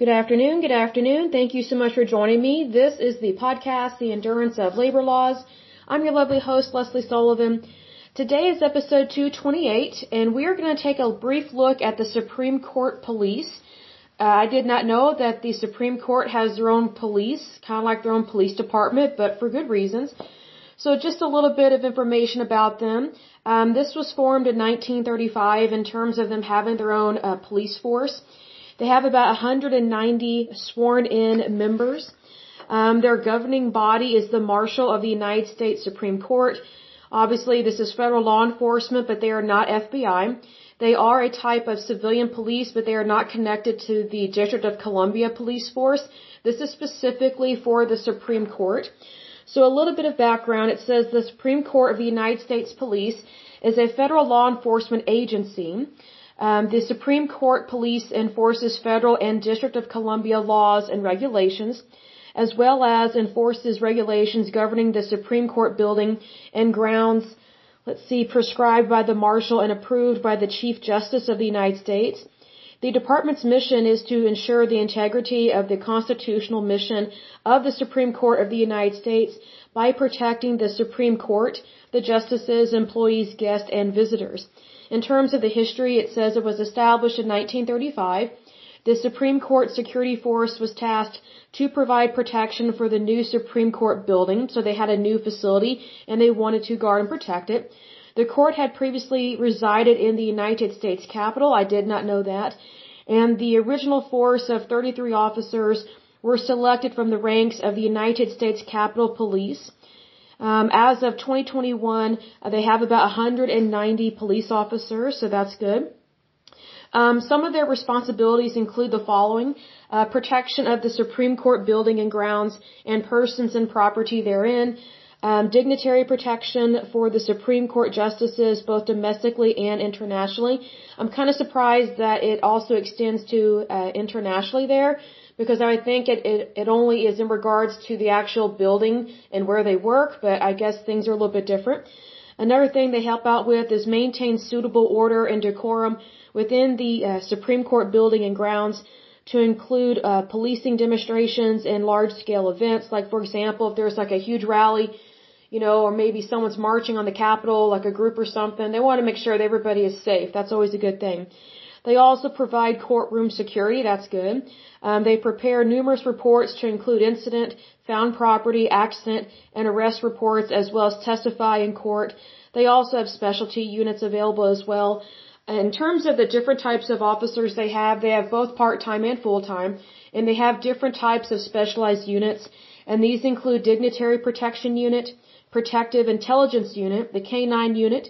Good afternoon. Good afternoon. Thank you so much for joining me. This is the podcast, The Endurance of Labor Laws. I'm your lovely host, Lesley Sullivan. Today is episode 228, and we are going to take a brief look at the Supreme Court police. Uh, I did not know that the Supreme Court has their own police, kind of like their own police department, but for good reasons. So just a little bit of information about them. Um, this was formed in 1935 in terms of them having their own uh, police force. They have about 190 sworn in members. Um, their governing body is the Marshal of the United States Supreme Court. Obviously, this is federal law enforcement, but they are not FBI. They are a type of civilian police, but they are not connected to the District of Columbia Police Force. This is specifically for the Supreme Court. So a little bit of background. It says the Supreme Court of the United States Police is a federal law enforcement agency. Um, the Supreme Court Police enforces federal and District of Columbia laws and regulations, as well as enforces regulations governing the Supreme Court building and grounds, let's see, prescribed by the Marshal and approved by the Chief Justice of the United States. The department's mission is to ensure the integrity of the constitutional mission of the Supreme Court of the United States by protecting the Supreme Court, the justices, employees, guests, and visitors. In terms of the history, it says it was established in 1935. The Supreme Court Security Force was tasked to provide protection for the new Supreme Court building, so they had a new facility and they wanted to guard and protect it. The court had previously resided in the United States Capitol. I did not know that. And the original force of 33 officers were selected from the ranks of the United States Capitol Police. Um, as of 2021, uh, they have about 190 police officers, so that's good. Um, some of their responsibilities include the following: uh, protection of the Supreme Court building and grounds and persons and property therein, um, dignitary protection for the Supreme Court justices, both domestically and internationally. I'm kind of surprised that it also extends to uh, internationally there, because I think it, it it only is in regards to the actual building and where they work, but I guess things are a little bit different. Another thing they help out with is maintain suitable order and decorum within the uh, Supreme Court building and grounds to include uh, policing demonstrations and large scale events. Like, for example, if there's like a huge rally, you know, or maybe someone's marching on the Capitol, like a group or something, they want to make sure that everybody is safe. That's always a good thing. They also provide courtroom security. That's good. Um, they prepare numerous reports to include incident, found property, accident, and arrest reports, as well as testify in court. They also have specialty units available as well in terms of the different types of officers they have, they have both part-time and full-time, and they have different types of specialized units, and these include Dignitary Protection Unit, Protective Intelligence Unit, the K-9 Unit,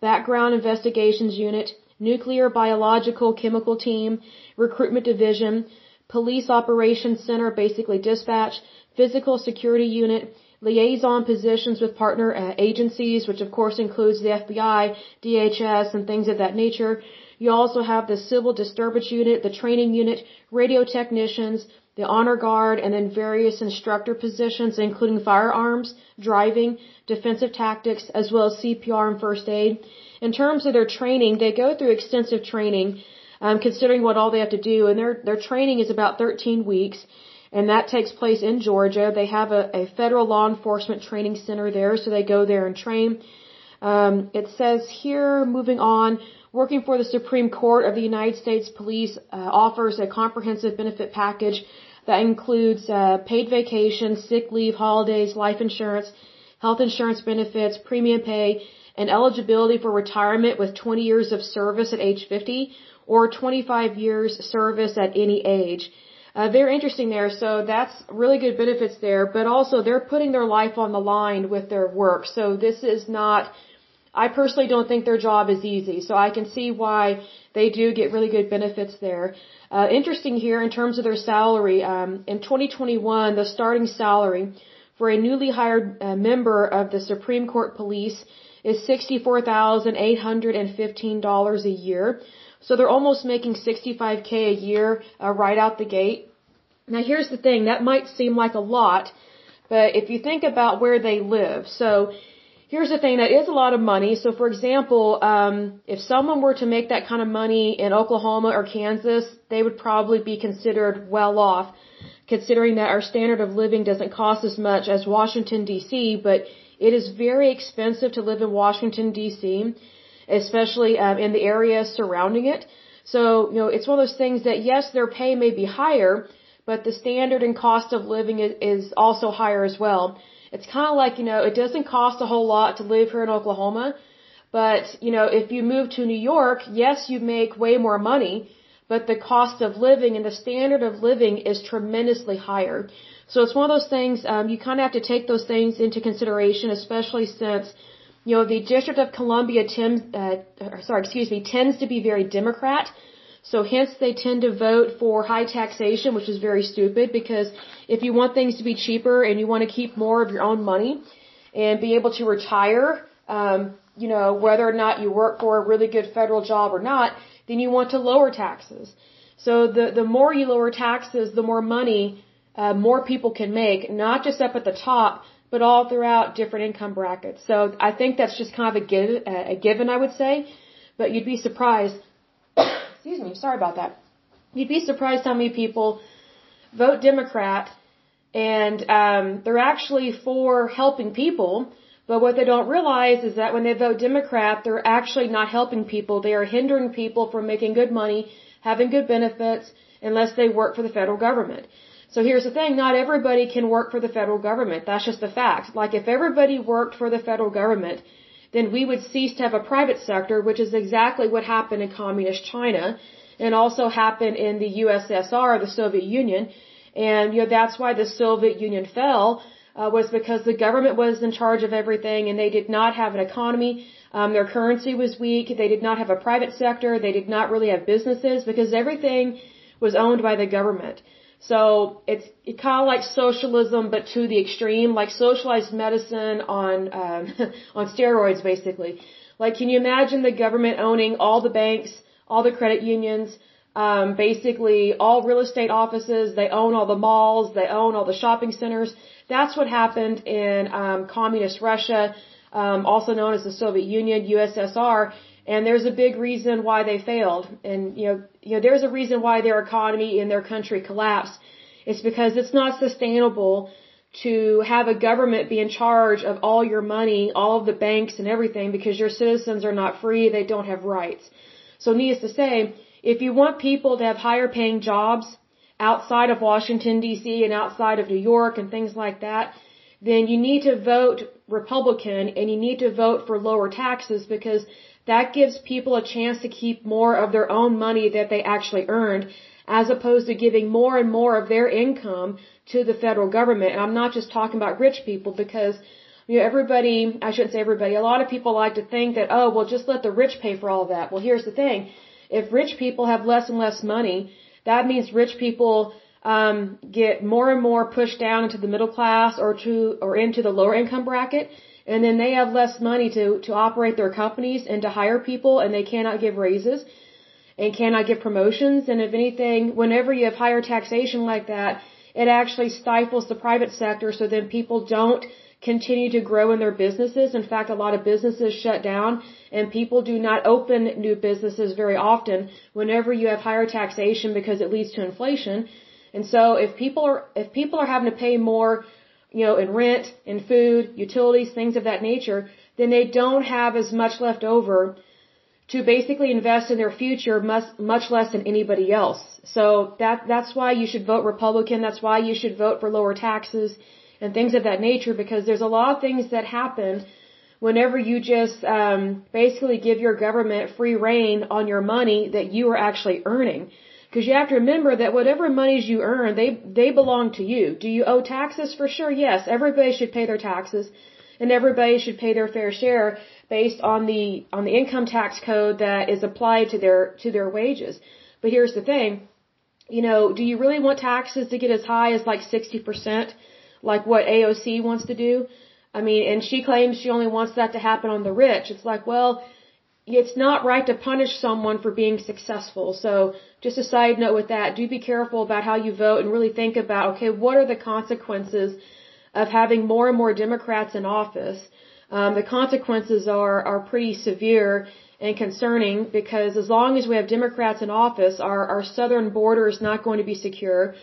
Background Investigations Unit, Nuclear Biological Chemical Team, Recruitment Division, Police Operations Center, basically dispatch, Physical Security Unit, liaison positions with partner uh, agencies, which of course includes the FBI, DHS, and things of that nature. You also have the Civil Disturbance Unit, the Training Unit, radio technicians, the Honor Guard, and then various instructor positions, including firearms, driving, defensive tactics, as well as CPR and first aid. In terms of their training, they go through extensive training, um, considering what all they have to do, and their their training is about 13 weeks and that takes place in Georgia. They have a, a federal law enforcement training center there, so they go there and train. Um, it says here, moving on, working for the Supreme Court of the United States Police uh, offers a comprehensive benefit package that includes uh, paid vacation, sick leave, holidays, life insurance, health insurance benefits, premium pay, and eligibility for retirement with 20 years of service at age 50 or 25 years service at any age. Uh, very interesting there. So that's really good benefits there, but also they're putting their life on the line with their work. So this is not, I personally don't think their job is easy. So I can see why they do get really good benefits there. Uh, interesting here in terms of their salary. Um, in 2021, the starting salary for a newly hired uh, member of the Supreme Court Police is $64,815 a year. So they're almost making 65k a year uh, right out the gate. Now here's the thing, that might seem like a lot, but if you think about where they live, so here's the thing, that is a lot of money. So for example, um, if someone were to make that kind of money in Oklahoma or Kansas, they would probably be considered well off, considering that our standard of living doesn't cost as much as Washington DC, but it is very expensive to live in Washington DC, especially um, in the areas surrounding it. So, you know, it's one of those things that yes, their pay may be higher, but the standard and cost of living is, is also higher as well. It's kind of like, you know, it doesn't cost a whole lot to live here in Oklahoma, but, you know, if you move to New York, yes, you make way more money, but the cost of living and the standard of living is tremendously higher. So it's one of those things, um, you kind of have to take those things into consideration, especially since, you know, the District of Columbia tends, uh, sorry, excuse me, tends to be very Democrat. So hence they tend to vote for high taxation, which is very stupid because if you want things to be cheaper and you want to keep more of your own money and be able to retire, um, you know, whether or not you work for a really good federal job or not, then you want to lower taxes. So the the more you lower taxes, the more money uh, more people can make, not just up at the top, but all throughout different income brackets. So I think that's just kind of a, give, a given, I would say. But you'd be surprised excuse me, sorry about that. You'd be surprised how many people vote Democrat and um, they're actually for helping people. But what they don't realize is that when they vote Democrat, they're actually not helping people. They are hindering people from making good money, having good benefits, unless they work for the federal government. So here's the thing, not everybody can work for the federal government. That's just the fact. Like if everybody worked for the federal government, then we would cease to have a private sector, which is exactly what happened in communist China and also happened in the USSR, the Soviet Union. And, you know, that's why the Soviet Union fell, uh, was because the government was in charge of everything and they did not have an economy. Um, their currency was weak. They did not have a private sector. They did not really have businesses because everything was owned by the government. So it's it kind of like socialism, but to the extreme, like socialized medicine on um, on steroids, basically. Like, can you imagine the government owning all the banks, all the credit unions, um, basically all real estate offices? They own all the malls, they own all the shopping centers. That's what happened in um, communist Russia, um, also known as the Soviet Union, USSR. And there's a big reason why they failed. And, you know, you know, there's a reason why their economy and their country collapsed. It's because it's not sustainable to have a government be in charge of all your money, all of the banks and everything because your citizens are not free, they don't have rights. So needless to say, if you want people to have higher paying jobs outside of Washington DC and outside of New York and things like that, then you need to vote Republican and you need to vote for lower taxes because that gives people a chance to keep more of their own money that they actually earned as opposed to giving more and more of their income to the federal government. And I'm not just talking about rich people because you know, everybody, I shouldn't say everybody, a lot of people like to think that, oh, well, just let the rich pay for all that. Well, here's the thing. If rich people have less and less money, that means rich people um, get more and more pushed down into the middle class or to or into the lower income bracket and then they have less money to, to operate their companies and to hire people and they cannot give raises and cannot give promotions. And if anything, whenever you have higher taxation like that, it actually stifles the private sector so then people don't continue to grow in their businesses. In fact, a lot of businesses shut down and people do not open new businesses very often whenever you have higher taxation because it leads to inflation. And so if people are, if people are having to pay more you know, in rent, in food, utilities, things of that nature, then they don't have as much left over to basically invest in their future much, much less than anybody else. So that, that's why you should vote Republican. That's why you should vote for lower taxes and things of that nature because there's a lot of things that happen whenever you just um, basically give your government free reign on your money that you are actually earning. Because you have to remember that whatever monies you earn, they, they belong to you. Do you owe taxes? For sure, yes. Everybody should pay their taxes and everybody should pay their fair share based on the, on the income tax code that is applied to their, to their wages. But here's the thing. You know, do you really want taxes to get as high as like 60%, like what AOC wants to do? I mean, and she claims she only wants that to happen on the rich. It's like, well, it's not right to punish someone for being successful. So just a side note with that, do be careful about how you vote and really think about, okay, what are the consequences of having more and more Democrats in office? um, the consequences are are pretty severe and concerning because as long as we have Democrats in office, our our southern border is not going to be secure.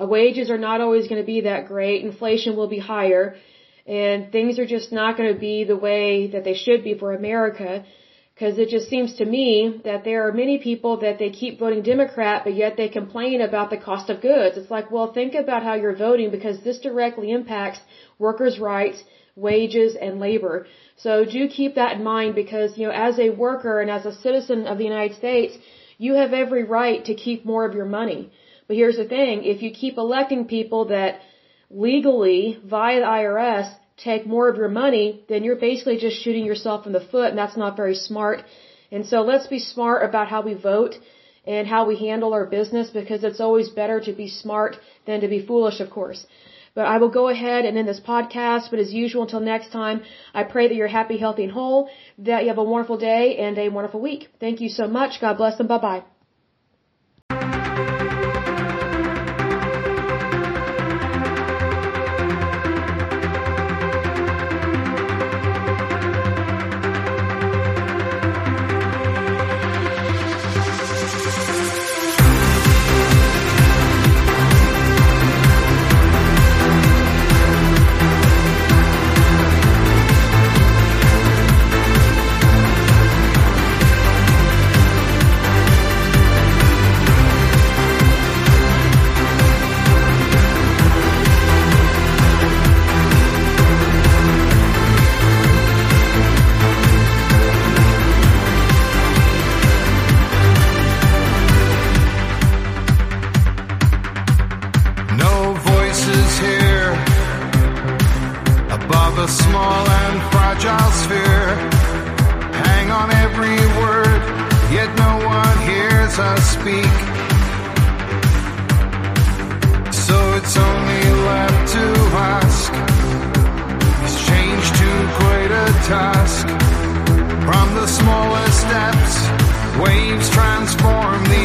Uh, wages are not always going to be that great. Inflation will be higher, and things are just not going to be the way that they should be for America. Because it just seems to me that there are many people that they keep voting Democrat, but yet they complain about the cost of goods. It's like, well, think about how you're voting because this directly impacts workers' rights, wages, and labor. So do keep that in mind because, you know, as a worker and as a citizen of the United States, you have every right to keep more of your money. But here's the thing, if you keep electing people that legally, via the IRS, take more of your money, then you're basically just shooting yourself in the foot and that's not very smart. And so let's be smart about how we vote and how we handle our business because it's always better to be smart than to be foolish, of course. But I will go ahead and end this podcast. But as usual, until next time, I pray that you're happy, healthy, and whole, that you have a wonderful day and a wonderful week. Thank you so much. God bless and bye bye. Small and fragile sphere. Hang on every word, yet no one hears us speak. So it's only left to ask Is change too great a task? From the smallest steps, waves transform the.